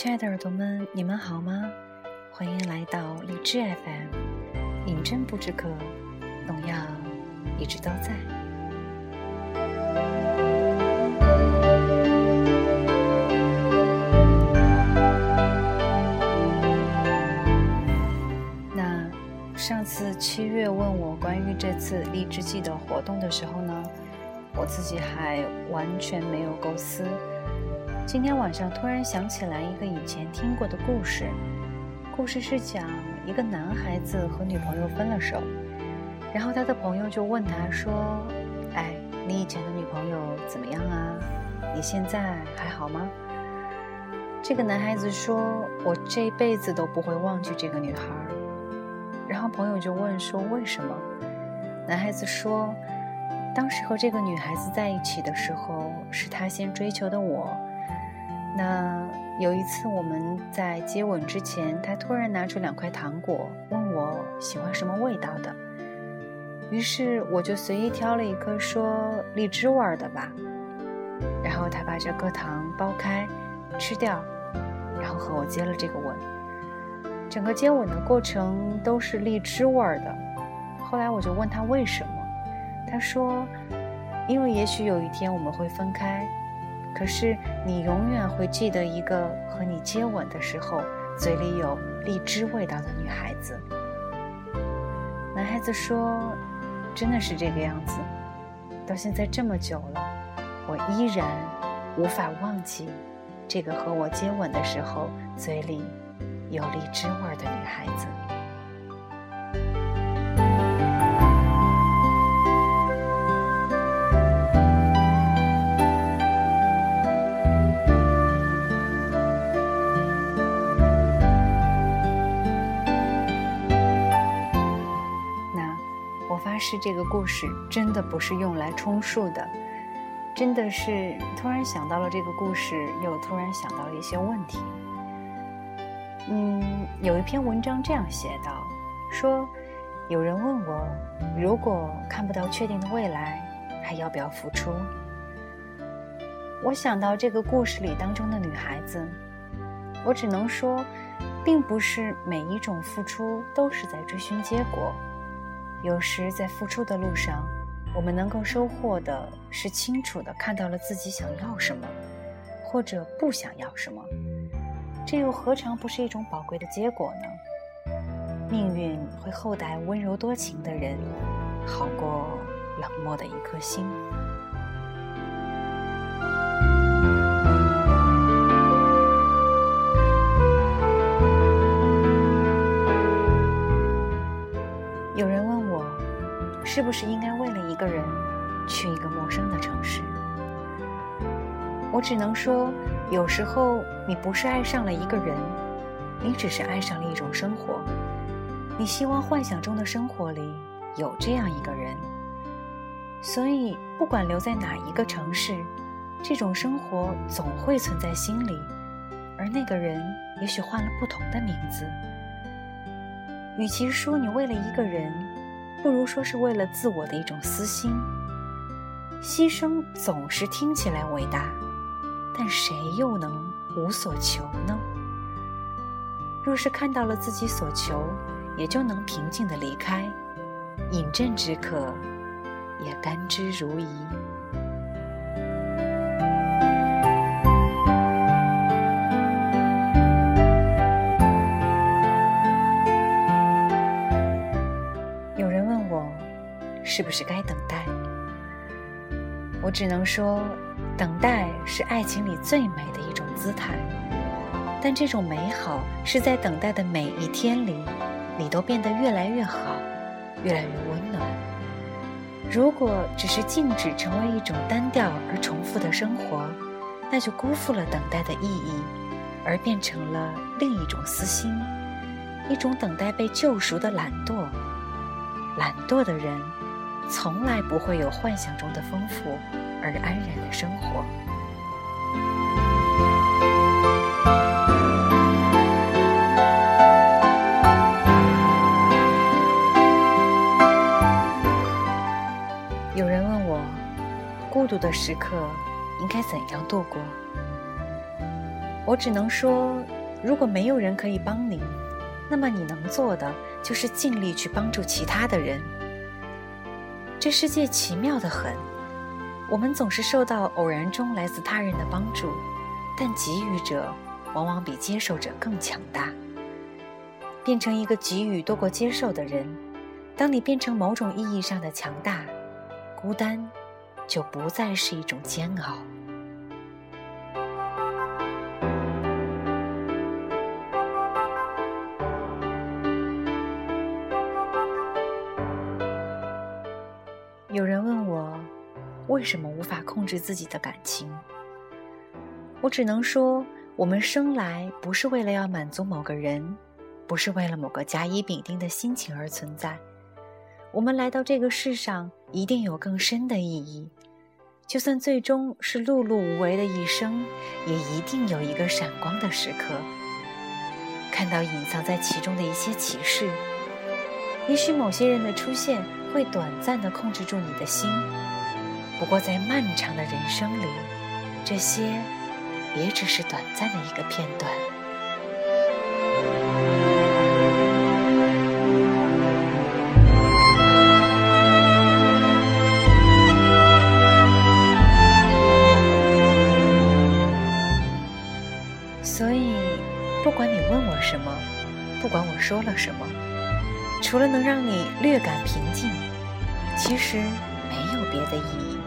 亲爱的耳朵们，你们好吗？欢迎来到荔枝 FM，饮鸩不知渴，农药一直都在。那上次七月问我关于这次荔枝季的活动的时候呢，我自己还完全没有构思。今天晚上突然想起来一个以前听过的故事，故事是讲一个男孩子和女朋友分了手，然后他的朋友就问他说：“哎，你以前的女朋友怎么样啊？你现在还好吗？”这个男孩子说：“我这辈子都不会忘记这个女孩。”然后朋友就问说：“为什么？”男孩子说：“当时和这个女孩子在一起的时候，是她先追求的我。”那有一次我们在接吻之前，他突然拿出两块糖果，问我喜欢什么味道的。于是我就随意挑了一颗，说荔枝味儿的吧。然后他把这颗糖剥开，吃掉，然后和我接了这个吻。整个接吻的过程都是荔枝味儿的。后来我就问他为什么，他说，因为也许有一天我们会分开。可是你永远会记得一个和你接吻的时候嘴里有荔枝味道的女孩子。男孩子说：“真的是这个样子，到现在这么久了，我依然无法忘记这个和我接吻的时候嘴里有荔枝味的女孩子。”是这个故事真的不是用来充数的，真的是突然想到了这个故事，又突然想到了一些问题。嗯，有一篇文章这样写道：说有人问我，如果看不到确定的未来，还要不要付出？我想到这个故事里当中的女孩子，我只能说，并不是每一种付出都是在追寻结果。有时在付出的路上，我们能够收获的是清楚的看到了自己想要什么，或者不想要什么，这又何尝不是一种宝贵的结果呢？命运会厚待温柔多情的人，好过冷漠的一颗心。是不是应该为了一个人去一个陌生的城市？我只能说，有时候你不是爱上了一个人，你只是爱上了一种生活。你希望幻想中的生活里有这样一个人，所以不管留在哪一个城市，这种生活总会存在心里，而那个人也许换了不同的名字。与其说你为了一个人，不如说是为了自我的一种私心，牺牲总是听起来伟大，但谁又能无所求呢？若是看到了自己所求，也就能平静的离开，饮鸩止渴，也甘之如饴。是不是该等待？我只能说，等待是爱情里最美的一种姿态。但这种美好是在等待的每一天里，你都变得越来越好，越来越温暖。如果只是静止成为一种单调而重复的生活，那就辜负了等待的意义，而变成了另一种私心，一种等待被救赎的懒惰。懒惰的人。从来不会有幻想中的丰富而安然的生活。有人问我，孤独的时刻应该怎样度过？我只能说，如果没有人可以帮你，那么你能做的就是尽力去帮助其他的人。这世界奇妙的很，我们总是受到偶然中来自他人的帮助，但给予者往往比接受者更强大。变成一个给予多过接受的人，当你变成某种意义上的强大，孤单就不再是一种煎熬。有人问我，为什么无法控制自己的感情？我只能说，我们生来不是为了要满足某个人，不是为了某个甲乙丙丁的心情而存在。我们来到这个世上，一定有更深的意义。就算最终是碌碌无为的一生，也一定有一个闪光的时刻，看到隐藏在其中的一些启示。也许某些人的出现会短暂的控制住你的心，不过在漫长的人生里，这些也只是短暂的一个片段。所以，不管你问我什么，不管我说了什么。除了能让你略感平静，其实没有别的意义。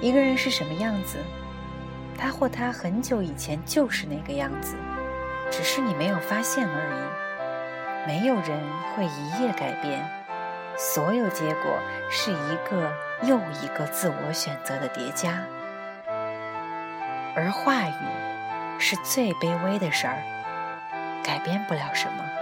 一个人是什么样子，他或他很久以前就是那个样子，只是你没有发现而已。没有人会一夜改变，所有结果是一个又一个自我选择的叠加。而话语是最卑微的事儿，改变不了什么。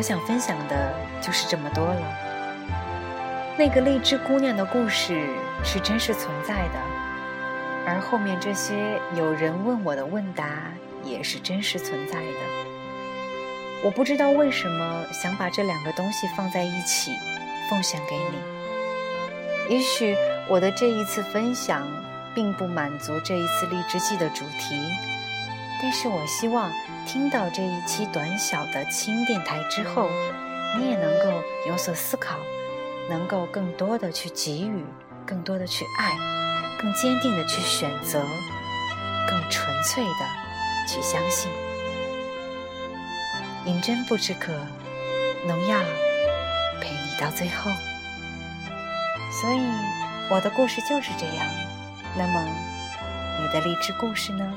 我想分享的就是这么多了。那个荔枝姑娘的故事是真实存在的，而后面这些有人问我的问答也是真实存在的。我不知道为什么想把这两个东西放在一起，奉献给你。也许我的这一次分享并不满足这一次荔枝季的主题。但是我希望听到这一期短小的轻电台之后，你也能够有所思考，能够更多的去给予，更多的去爱，更坚定的去选择，更纯粹的去相信。银针不知渴，农药陪你到最后。所以我的故事就是这样。那么，你的励志故事呢？